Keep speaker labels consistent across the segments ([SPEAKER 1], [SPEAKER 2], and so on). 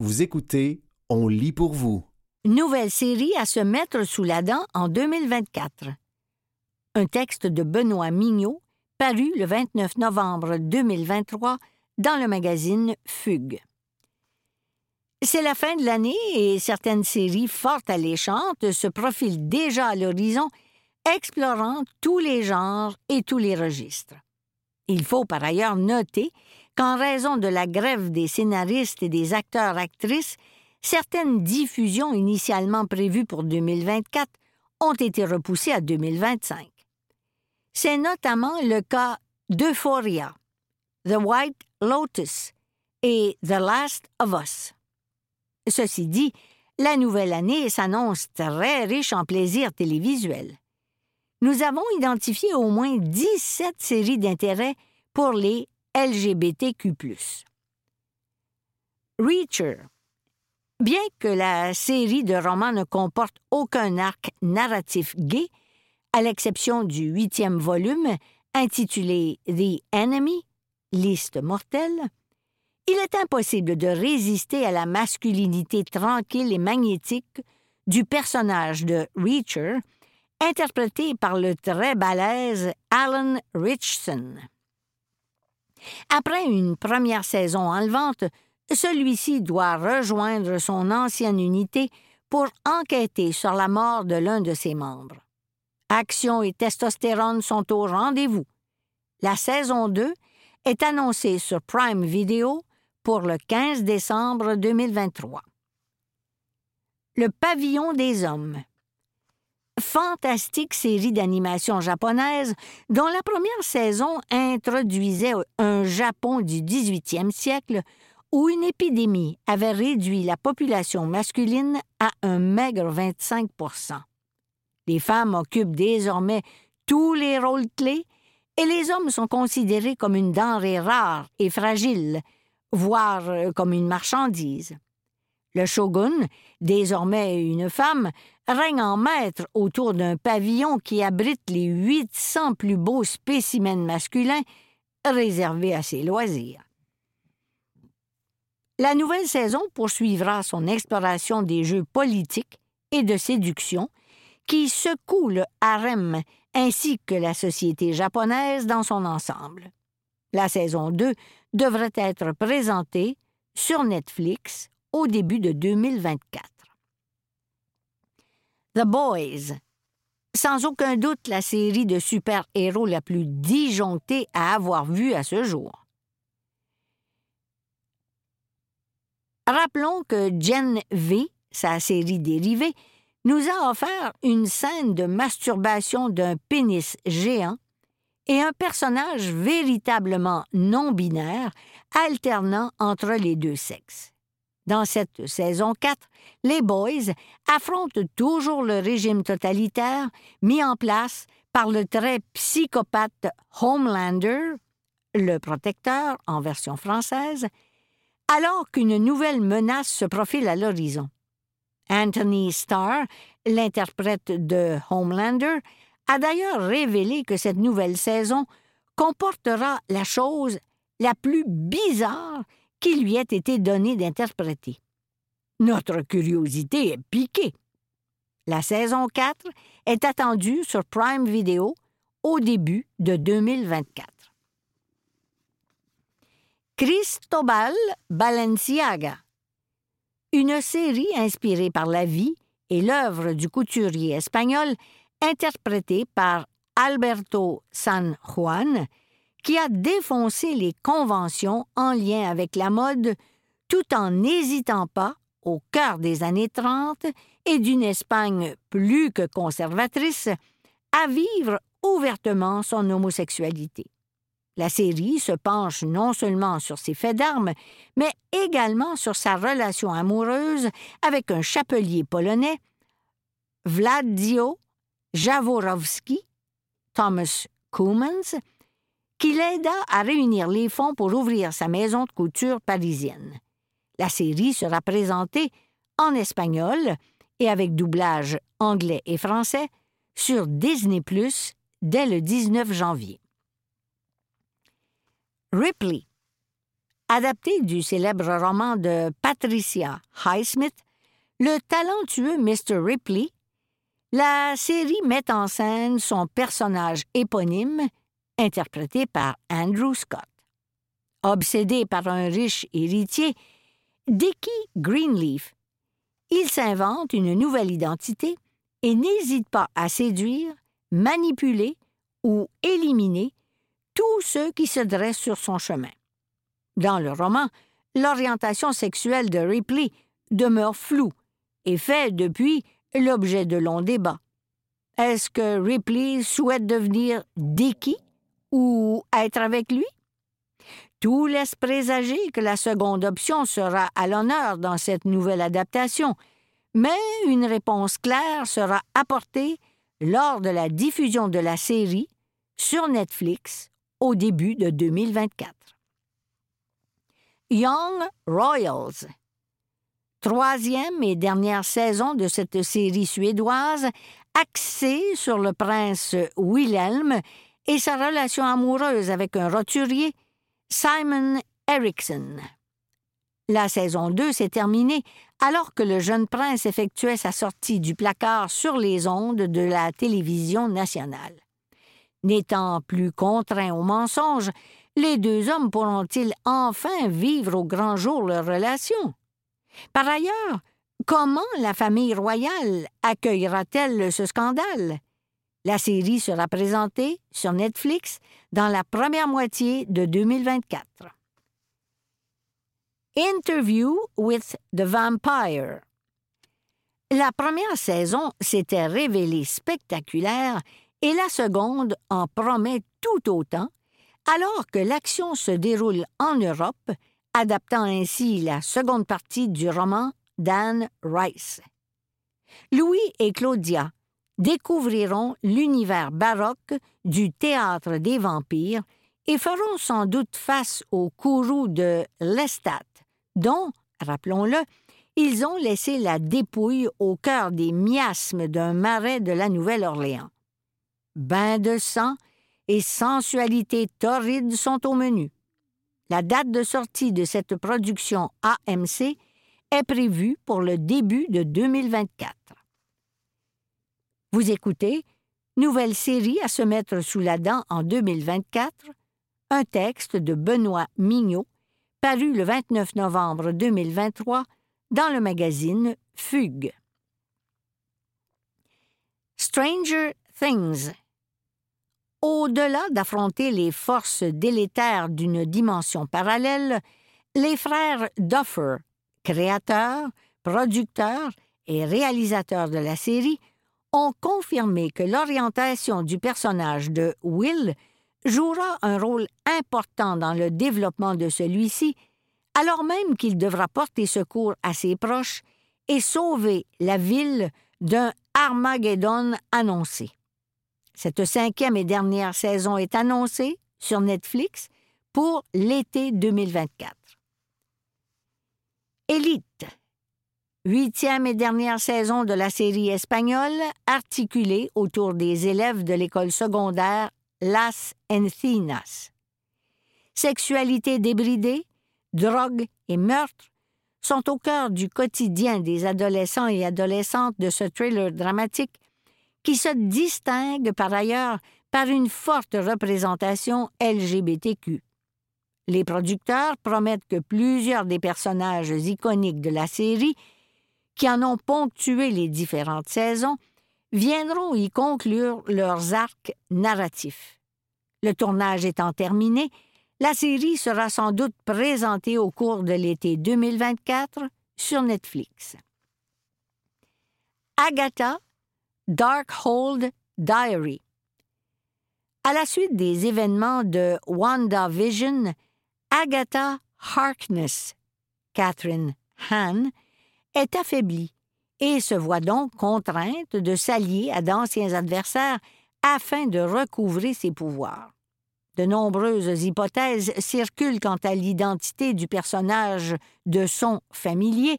[SPEAKER 1] Vous écoutez On lit pour vous.
[SPEAKER 2] Nouvelle série à se mettre sous la dent en 2024. Un texte de Benoît Mignot, paru le 29 novembre 2023 dans le magazine Fugue. C'est la fin de l'année et certaines séries fort alléchantes se profilent déjà à l'horizon, explorant tous les genres et tous les registres. Il faut par ailleurs noter qu'en raison de la grève des scénaristes et des acteurs-actrices, certaines diffusions initialement prévues pour 2024 ont été repoussées à 2025. C'est notamment le cas d'Euphoria, The White Lotus et The Last of Us. Ceci dit, la nouvelle année s'annonce très riche en plaisirs télévisuels. Nous avons identifié au moins 17 séries d'intérêt pour les LGBTQ. Reacher. Bien que la série de romans ne comporte aucun arc narratif gay, à l'exception du huitième volume, intitulé The Enemy, liste mortelle, il est impossible de résister à la masculinité tranquille et magnétique du personnage de Reacher, interprété par le très balèze Alan Richson. Après une première saison enlevante, celui-ci doit rejoindre son ancienne unité pour enquêter sur la mort de l'un de ses membres. Action et testostérone sont au rendez-vous. La saison 2 est annoncée sur Prime Video pour le 15 décembre 2023. Le pavillon des hommes. Fantastique série d'animation japonaise dont la première saison introduisait un Japon du 18e siècle où une épidémie avait réduit la population masculine à un maigre 25% Les femmes occupent désormais tous les rôles clés et les hommes sont considérés comme une denrée rare et fragile, voire euh, comme une marchandise. Le shogun, désormais une femme, règne en maître autour d'un pavillon qui abrite les 800 plus beaux spécimens masculins réservés à ses loisirs. La nouvelle saison poursuivra son exploration des jeux politiques et de séduction qui secouent le harem ainsi que la société japonaise dans son ensemble. La saison 2 devrait être présentée sur Netflix au début de 2024. The Boys. Sans aucun doute la série de super-héros la plus disjonctée à avoir vue à ce jour. Rappelons que Gen V, sa série dérivée, nous a offert une scène de masturbation d'un pénis géant et un personnage véritablement non-binaire alternant entre les deux sexes. Dans cette saison 4, les Boys affrontent toujours le régime totalitaire mis en place par le très psychopathe Homelander, le protecteur en version française, alors qu'une nouvelle menace se profile à l'horizon. Anthony Starr, l'interprète de Homelander, a d'ailleurs révélé que cette nouvelle saison comportera la chose la plus bizarre qui lui ait été donnée d'interpréter. Notre curiosité est piquée. La saison 4 est attendue sur Prime Video au début de 2024. Cristobal Balenciaga. Une série inspirée par la vie et l'œuvre du couturier espagnol interprété par Alberto San Juan, qui a défoncé les conventions en lien avec la mode tout en n'hésitant pas, au cœur des années 30 et d'une Espagne plus que conservatrice, à vivre ouvertement son homosexualité. La série se penche non seulement sur ses faits d'armes, mais également sur sa relation amoureuse avec un chapelier polonais, Vladio Jaworowski, Thomas Koumans, qui l'aida à réunir les fonds pour ouvrir sa maison de couture parisienne. La série sera présentée en espagnol et avec doublage anglais et français sur Disney Plus dès le 19 janvier. Ripley. Adapté du célèbre roman de Patricia Highsmith, le talentueux Mr. Ripley, la série met en scène son personnage éponyme, interprété par Andrew Scott. Obsédé par un riche héritier, Dickie Greenleaf, il s'invente une nouvelle identité et n'hésite pas à séduire, manipuler ou éliminer tous ceux qui se dressent sur son chemin. Dans le roman, l'orientation sexuelle de Ripley demeure floue et fait depuis l'objet de longs débats. Est-ce que Ripley souhaite devenir Dickie? Ou être avec lui? Tout laisse présager que la seconde option sera à l'honneur dans cette nouvelle adaptation, mais une réponse claire sera apportée lors de la diffusion de la série sur Netflix au début de 2024. Young Royals. Troisième et dernière saison de cette série suédoise axée sur le prince Wilhelm et sa relation amoureuse avec un roturier, Simon Eriksson. La saison 2 s'est terminée alors que le jeune prince effectuait sa sortie du placard sur les ondes de la télévision nationale. N'étant plus contraints au mensonge, les deux hommes pourront-ils enfin vivre au grand jour leur relation? Par ailleurs, comment la famille royale accueillera-t-elle ce scandale? La série sera présentée sur Netflix dans la première moitié de 2024. Interview with the Vampire. La première saison s'était révélée spectaculaire et la seconde en promet tout autant, alors que l'action se déroule en Europe, adaptant ainsi la seconde partie du roman d'Anne Rice. Louis et Claudia découvriront l'univers baroque du théâtre des vampires et feront sans doute face au courroux de Lestat, dont, rappelons-le, ils ont laissé la dépouille au cœur des miasmes d'un marais de la Nouvelle-Orléans. Bain de sang et sensualité torride sont au menu. La date de sortie de cette production AMC est prévue pour le début de 2024. Vous écoutez Nouvelle série à se mettre sous la dent en 2024, un texte de Benoît Mignot, paru le 29 novembre 2023 dans le magazine Fugue. Stranger Things. Au-delà d'affronter les forces délétères d'une dimension parallèle, les frères Duffer, créateurs, producteurs et réalisateurs de la série, ont confirmé que l'orientation du personnage de Will jouera un rôle important dans le développement de celui-ci, alors même qu'il devra porter secours à ses proches et sauver la ville d'un Armageddon annoncé. Cette cinquième et dernière saison est annoncée sur Netflix pour l'été 2024. Élite huitième et dernière saison de la série espagnole articulée autour des élèves de l'école secondaire Las Encinas. Sexualité débridée, drogue et meurtre sont au cœur du quotidien des adolescents et adolescentes de ce thriller dramatique qui se distingue par ailleurs par une forte représentation LGBTQ. Les producteurs promettent que plusieurs des personnages iconiques de la série qui en ont ponctué les différentes saisons, viendront y conclure leurs arcs narratifs. Le tournage étant terminé, la série sera sans doute présentée au cours de l'été 2024 sur Netflix. Agatha Darkhold Diary À la suite des événements de WandaVision, Agatha Harkness, Catherine Hahn, est affaiblie et se voit donc contrainte de s'allier à d'anciens adversaires afin de recouvrer ses pouvoirs. De nombreuses hypothèses circulent quant à l'identité du personnage de son familier,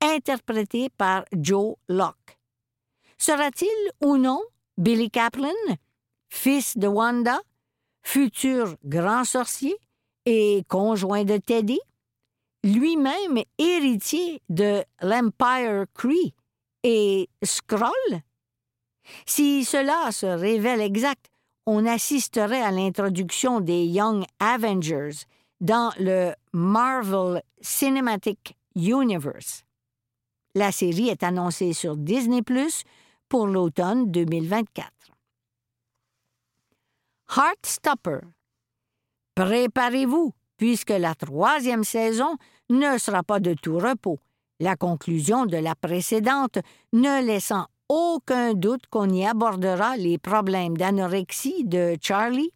[SPEAKER 2] interprété par Joe Locke. Sera-t-il ou non Billy Kaplan, fils de Wanda, futur grand sorcier et conjoint de Teddy? Lui-même héritier de l'Empire Cree et Skrull? Si cela se révèle exact, on assisterait à l'introduction des Young Avengers dans le Marvel Cinematic Universe. La série est annoncée sur Disney Plus pour l'automne 2024. Heartstopper. Préparez-vous, puisque la troisième saison ne sera pas de tout repos, la conclusion de la précédente ne laissant aucun doute qu'on y abordera les problèmes d'anorexie de Charlie.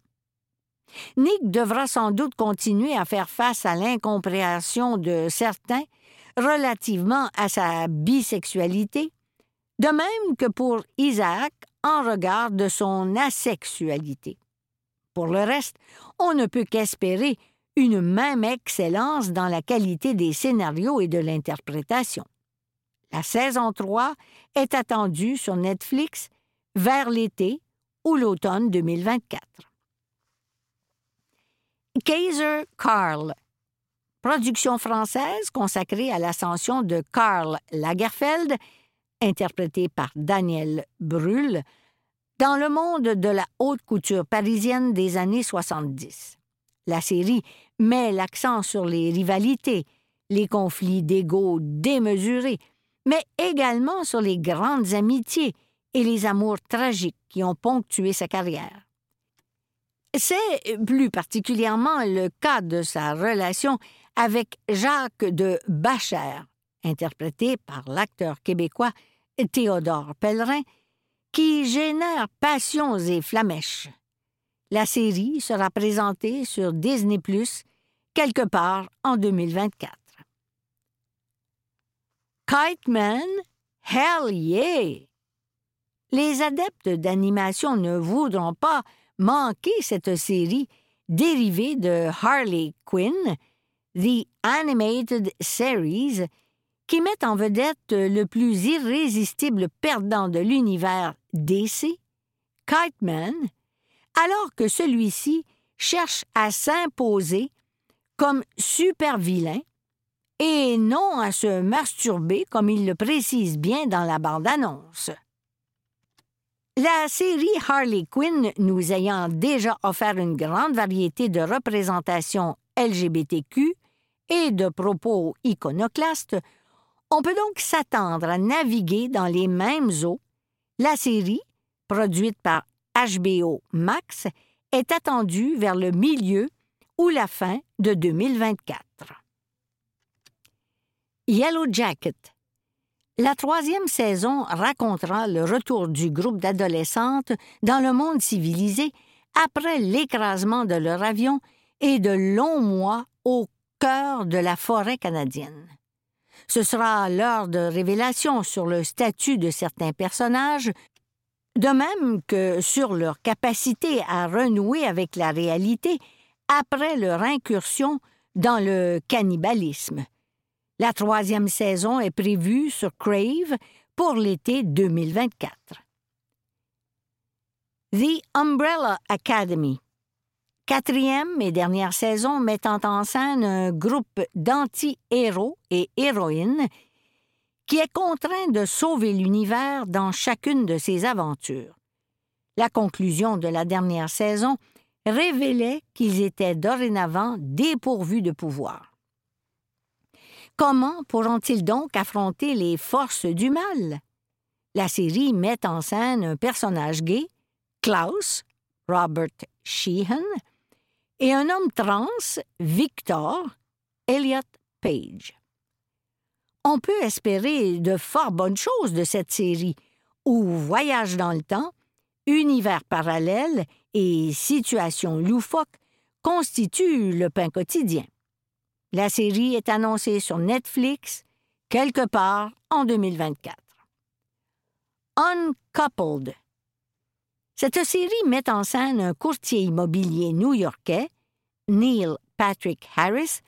[SPEAKER 2] Nick devra sans doute continuer à faire face à l'incompréhension de certains relativement à sa bisexualité, de même que pour Isaac en regard de son asexualité. Pour le reste, on ne peut qu'espérer une même excellence dans la qualité des scénarios et de l'interprétation. La saison 3 est attendue sur Netflix vers l'été ou l'automne 2024. Kaiser Karl, production française consacrée à l'ascension de Karl Lagerfeld, interprété par Daniel Brühl, dans le monde de la haute couture parisienne des années 70. La série met l'accent sur les rivalités, les conflits d'ego démesurés, mais également sur les grandes amitiés et les amours tragiques qui ont ponctué sa carrière. C'est plus particulièrement le cas de sa relation avec Jacques de Bacher, interprété par l'acteur québécois Théodore Pellerin, qui génère passions et flamèches. La série sera présentée sur Disney Plus quelque part en 2024. Kite Man, hell yeah! Les adeptes d'animation ne voudront pas manquer cette série dérivée de Harley Quinn, The Animated Series, qui met en vedette le plus irrésistible perdant de l'univers DC, Kite Man, alors que celui-ci cherche à s'imposer comme super vilain et non à se masturber comme il le précise bien dans la bande-annonce. La série Harley Quinn nous ayant déjà offert une grande variété de représentations LGBTQ et de propos iconoclastes, on peut donc s'attendre à naviguer dans les mêmes eaux. La série, produite par HBO Max, est attendue vers le milieu ou la fin de 2024. Yellow Jacket. La troisième saison racontera le retour du groupe d'adolescentes dans le monde civilisé après l'écrasement de leur avion et de longs mois au cœur de la forêt canadienne. Ce sera l'heure de révélation sur le statut de certains personnages, de même que sur leur capacité à renouer avec la réalité après leur incursion dans le cannibalisme. La troisième saison est prévue sur Crave pour l'été 2024. The Umbrella Academy. Quatrième et dernière saison mettant en scène un groupe d'anti-héros et héroïnes qui est contraint de sauver l'univers dans chacune de ses aventures. La conclusion de la dernière saison révélait qu'ils étaient dorénavant dépourvus de pouvoir. Comment pourront-ils donc affronter les forces du mal? La série met en scène un personnage gay, Klaus, Robert Sheehan, et un homme trans, Victor, Elliot Page. On peut espérer de fort bonnes choses de cette série, où voyage dans le temps, univers parallèle et situations loufoques constituent le pain quotidien. La série est annoncée sur Netflix quelque part en 2024. Uncoupled. Cette série met en scène un courtier immobilier new-yorkais, Neil Patrick Harris,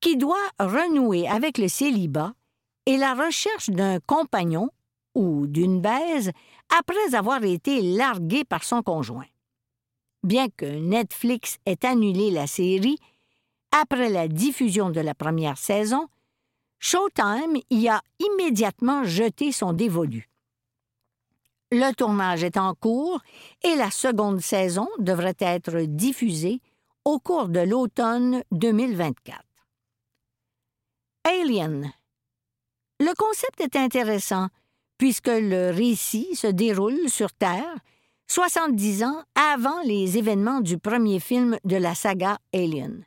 [SPEAKER 2] qui doit renouer avec le célibat et la recherche d'un compagnon ou d'une baise après avoir été largué par son conjoint. Bien que Netflix ait annulé la série, après la diffusion de la première saison, Showtime y a immédiatement jeté son dévolu. Le tournage est en cours et la seconde saison devrait être diffusée au cours de l'automne 2024. Alien. Le concept est intéressant puisque le récit se déroule sur Terre 70 ans avant les événements du premier film de la saga Alien.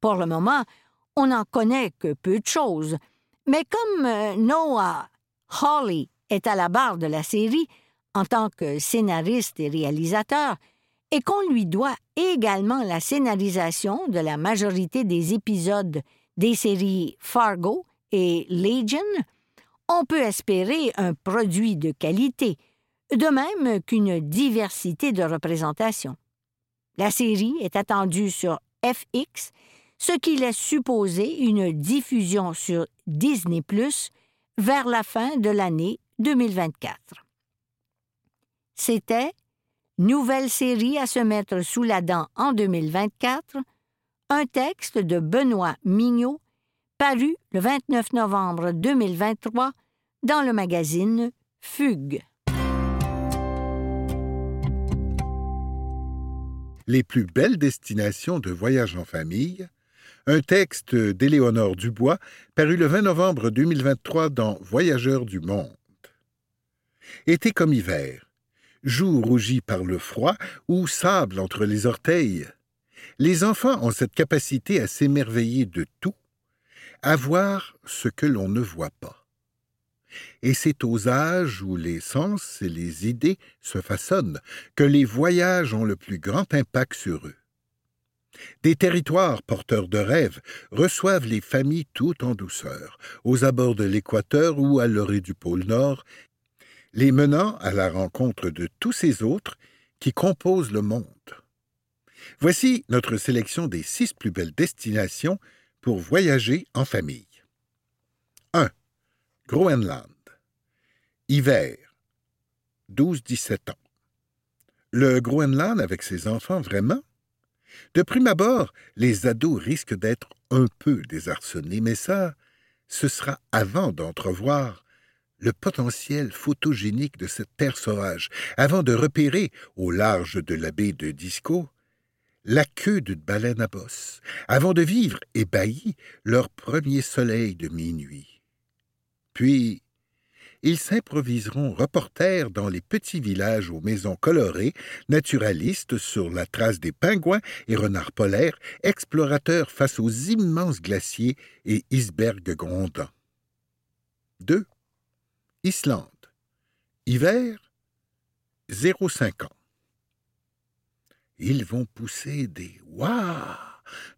[SPEAKER 2] Pour le moment, on n'en connaît que peu de choses, mais comme euh, Noah Hawley est à la barre de la série en tant que scénariste et réalisateur, et qu'on lui doit également la scénarisation de la majorité des épisodes des séries Fargo et Legion, on peut espérer un produit de qualité, de même qu'une diversité de représentations. La série est attendue sur FX, ce qui laisse supposer une diffusion sur Disney ⁇ vers la fin de l'année 2024. C'était Nouvelle série à se mettre sous la dent en 2024, un texte de Benoît Mignot, paru le 29 novembre 2023 dans le magazine Fugue.
[SPEAKER 3] Les plus belles destinations de voyage en famille, un texte d'Éléonore Dubois, paru le 20 novembre 2023 dans Voyageurs du monde. Été comme hiver, joues rougies par le froid ou sable entre les orteils. Les enfants ont cette capacité à s'émerveiller de tout, à voir ce que l'on ne voit pas. Et c'est aux âges où les sens et les idées se façonnent que les voyages ont le plus grand impact sur eux. Des territoires porteurs de rêves reçoivent les familles tout en douceur, aux abords de l'équateur ou à l'orée du pôle Nord, les menant à la rencontre de tous ces autres qui composent le monde. Voici notre sélection des six plus belles destinations pour voyager en famille. 1. Groenland. Hiver. 12-17 ans. Le Groenland avec ses enfants, vraiment? De prime abord, les ados risquent d'être un peu désarçonnés, mais ça, ce sera avant d'entrevoir le potentiel photogénique de cette terre sauvage, avant de repérer, au large de la baie de Disco, la queue d'une baleine à bosse, avant de vivre, ébahis, leur premier soleil de minuit. Puis, ils s'improviseront reporters dans les petits villages aux maisons colorées, naturalistes sur la trace des pingouins et renards polaires, explorateurs face aux immenses glaciers et icebergs grondants. 2. Islande. Hiver, 0,5 ans. Ils vont pousser des Waouh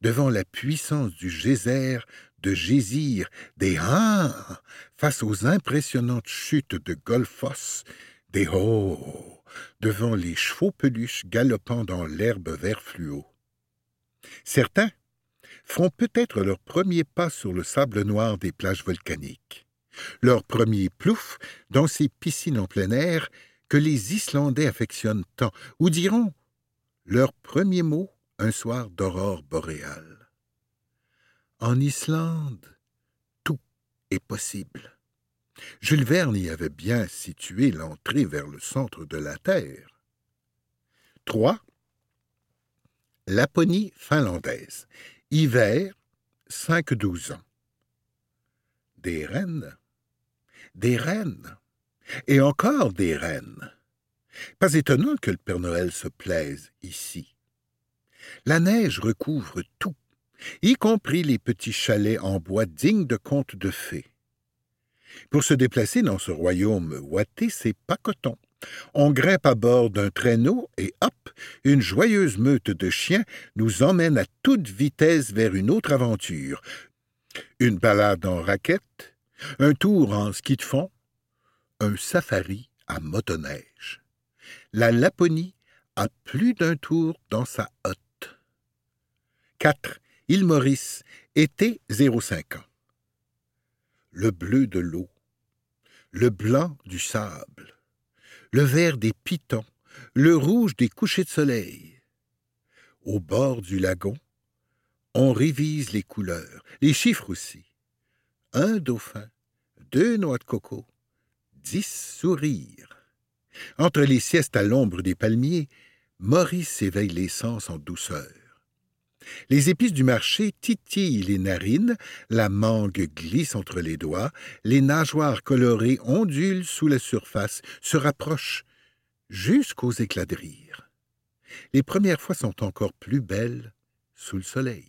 [SPEAKER 3] devant la puissance du geyser de Gésir, des Ah face aux impressionnantes chutes de Golfos, des Oh devant les chevaux peluches galopant dans l'herbe vert fluo. Certains feront peut-être leur premier pas sur le sable noir des plages volcaniques leur premier plouf dans ces piscines en plein air que les Islandais affectionnent tant, ou diront leur premier mot un soir d'aurore boréale. En Islande, tout est possible. Jules Verne y avait bien situé l'entrée vers le centre de la Terre. 3. Laponie finlandaise. Hiver, 5-12 ans. Des rennes des reines. Et encore des reines. Pas étonnant que le Père Noël se plaise ici. La neige recouvre tout, y compris les petits chalets en bois dignes de contes de fées. Pour se déplacer dans ce royaume ouaté, c'est pas coton. On grimpe à bord d'un traîneau et hop, une joyeuse meute de chiens nous emmène à toute vitesse vers une autre aventure. Une balade en raquette, un tour en ski de fond, un safari à motoneige. La Laponie a plus d'un tour dans sa hotte. 4. Île Maurice, été 05 ans. Le bleu de l'eau, le blanc du sable, le vert des pitons, le rouge des couchers de soleil. Au bord du lagon, On révise les couleurs, les chiffres aussi. Un dauphin, deux noix de coco, dix sourires. Entre les siestes à l'ombre des palmiers, Maurice éveille les sens en douceur. Les épices du marché titillent les narines, la mangue glisse entre les doigts, les nageoires colorées ondulent sous la surface, se rapprochent jusqu'aux éclats de rire. Les premières fois sont encore plus belles sous le soleil.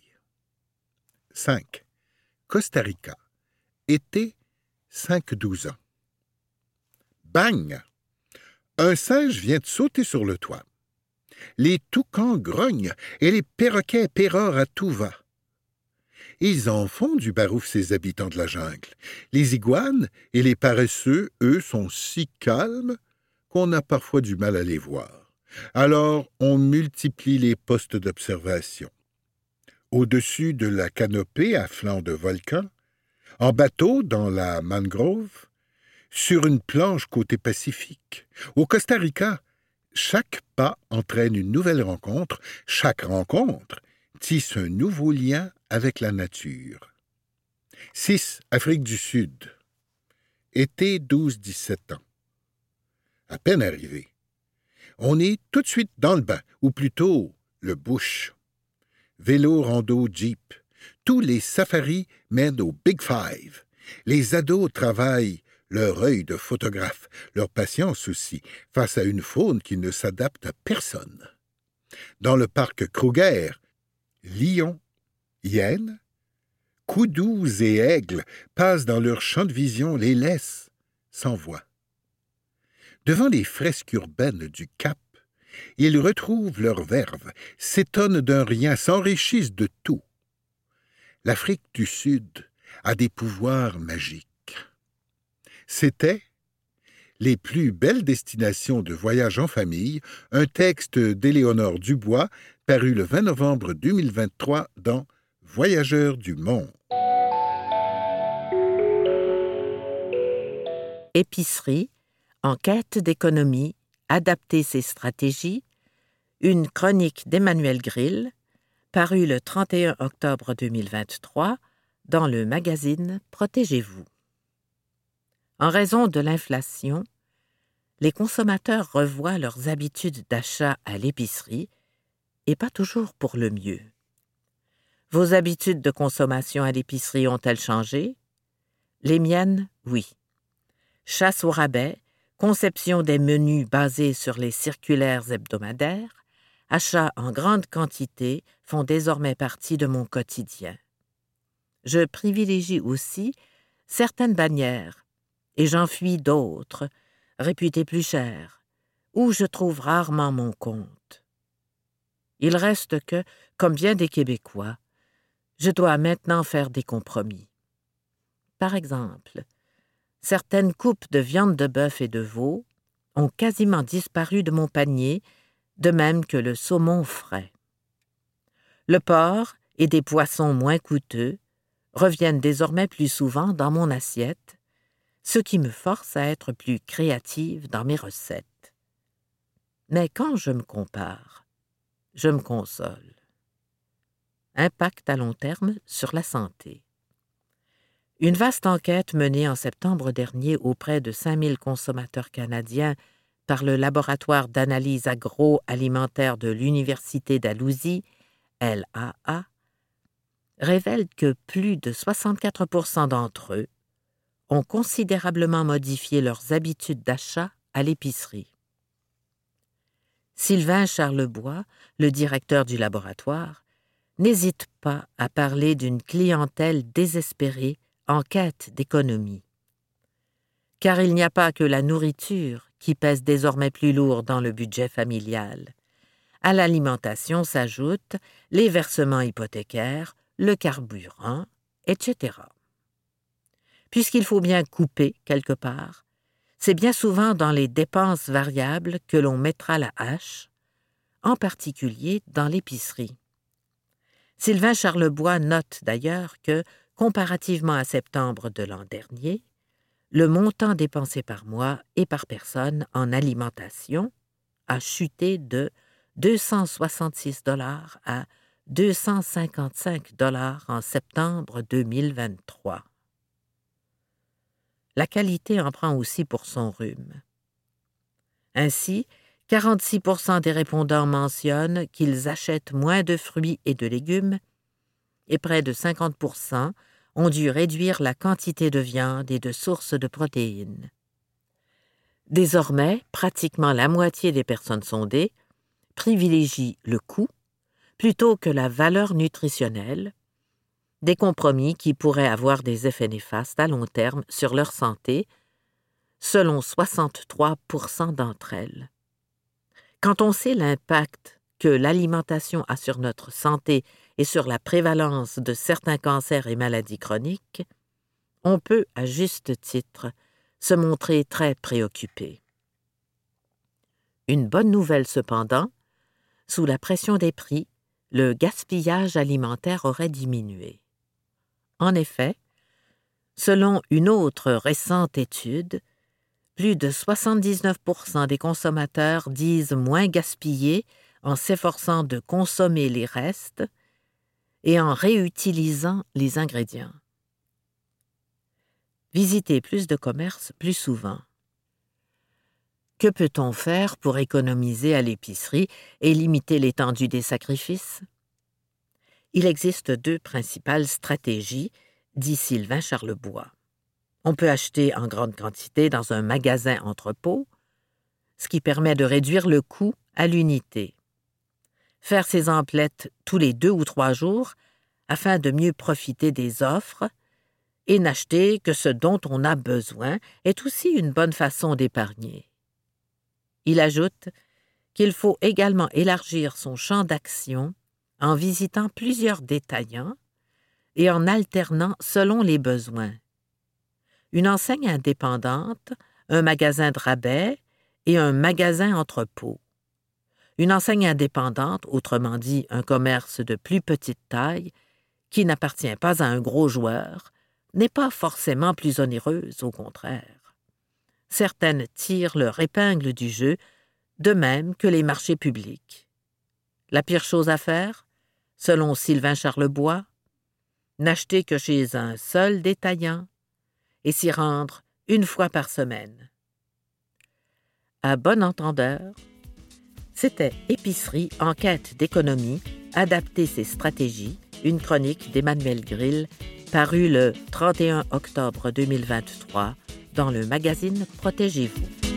[SPEAKER 3] 5. Costa Rica. Été 5-12 ans. Bang! Un singe vient de sauter sur le toit. Les toucans grognent et les perroquets pérorent à tout va. Ils en font du barouf ces habitants de la jungle. Les iguanes et les paresseux, eux, sont si calmes qu'on a parfois du mal à les voir. Alors on multiplie les postes d'observation. Au-dessus de la canopée à flanc de volcan, en bateau dans la mangrove, sur une planche côté Pacifique. Au Costa Rica, chaque pas entraîne une nouvelle rencontre, chaque rencontre tisse un nouveau lien avec la nature. 6. Afrique du Sud. Été 12-17 ans. À peine arrivé. On est tout de suite dans le bain, ou plutôt le bush. Vélo, rando, jeep. Tous les safaris mènent au Big Five. Les ados travaillent leur œil de photographe, leur patience aussi, face à une faune qui ne s'adapte à personne. Dans le parc Kruger, lions, hyènes, coudous et aigles passent dans leur champ de vision, les laissent sans voix. Devant les fresques urbaines du Cap, ils retrouvent leur verve, s'étonnent d'un rien, s'enrichissent de tout. L'Afrique du Sud a des pouvoirs magiques. C'était Les plus belles destinations de voyage en famille, un texte d'Éléonore Dubois, paru le 20 novembre 2023 dans Voyageurs du monde.
[SPEAKER 4] Épicerie, enquête d'économie, adapter ses stratégies, une chronique d'Emmanuel Grill, paru le 31 octobre 2023 dans le magazine Protégez-vous. En raison de l'inflation, les consommateurs revoient leurs habitudes d'achat à l'épicerie, et pas toujours pour le mieux. Vos habitudes de consommation à l'épicerie ont-elles changé? Les miennes, oui. Chasse au rabais, conception des menus basés sur les circulaires hebdomadaires, achats en grande quantité font désormais partie de mon quotidien. Je privilégie aussi certaines bannières et j'enfuis d'autres, réputées plus chères, où je trouve rarement mon compte. Il reste que, comme bien des Québécois, je dois maintenant faire des compromis. Par exemple, certaines coupes de viande de bœuf et de veau ont quasiment disparu de mon panier, de même que le saumon frais. Le porc et des poissons moins coûteux reviennent désormais plus souvent dans mon assiette, ce qui me force à être plus créative dans mes recettes. Mais quand je me compare, je me console. Impact à long terme sur la santé. Une vaste enquête menée en septembre dernier auprès de 5000 consommateurs canadiens par le laboratoire d'analyse agroalimentaire de l'Université d'Alousie, LAA, révèle que plus de 64% d'entre eux ont considérablement modifié leurs habitudes d'achat à l'épicerie. Sylvain Charlebois, le directeur du laboratoire, n'hésite pas à parler d'une clientèle désespérée en quête d'économie. Car il n'y a pas que la nourriture qui pèse désormais plus lourd dans le budget familial. À l'alimentation s'ajoutent les versements hypothécaires, le carburant, etc puisqu'il faut bien couper quelque part, c'est bien souvent dans les dépenses variables que l'on mettra la hache, en particulier dans l'épicerie. Sylvain Charlebois note d'ailleurs que, comparativement à septembre de l'an dernier, le montant dépensé par mois et par personne en alimentation a chuté de 266 dollars à 255 dollars en septembre 2023. La qualité en prend aussi pour son rhume. Ainsi, 46% des répondants mentionnent qu'ils achètent moins de fruits et de légumes et près de 50% ont dû réduire la quantité de viande et de sources de protéines. Désormais, pratiquement la moitié des personnes sondées privilégient le coût plutôt que la valeur nutritionnelle, des compromis qui pourraient avoir des effets néfastes à long terme sur leur santé, selon 63% d'entre elles. Quand on sait l'impact que l'alimentation a sur notre santé et sur la prévalence de certains cancers et maladies chroniques, on peut, à juste titre, se montrer très préoccupé. Une bonne nouvelle cependant, sous la pression des prix, le gaspillage alimentaire aurait diminué. En effet, selon une autre récente étude, plus de 79% des consommateurs disent moins gaspiller en s'efforçant de consommer les restes et en réutilisant les ingrédients. Visiter plus de commerces plus souvent. Que peut-on faire pour économiser à l'épicerie et limiter l'étendue des sacrifices? Il existe deux principales stratégies, dit Sylvain Charlebois. On peut acheter en grande quantité dans un magasin entrepôt, ce qui permet de réduire le coût à l'unité. Faire ses emplettes tous les deux ou trois jours afin de mieux profiter des offres et n'acheter que ce dont on a besoin est aussi une bonne façon d'épargner. Il ajoute qu'il faut également élargir son champ d'action en visitant plusieurs détaillants et en alternant selon les besoins une enseigne indépendante, un magasin de rabais et un magasin entrepôt. Une enseigne indépendante, autrement dit un commerce de plus petite taille, qui n'appartient pas à un gros joueur, n'est pas forcément plus onéreuse, au contraire. Certaines tirent leur épingle du jeu, de même que les marchés publics. La pire chose à faire, selon Sylvain Charlebois, n'acheter que chez un seul détaillant et s'y rendre une fois par semaine. À bon entendeur, c'était Épicerie en quête d'économie, adapter ses stratégies, une chronique d'Emmanuel Grill, parue le 31 octobre 2023 dans le magazine Protégez-vous.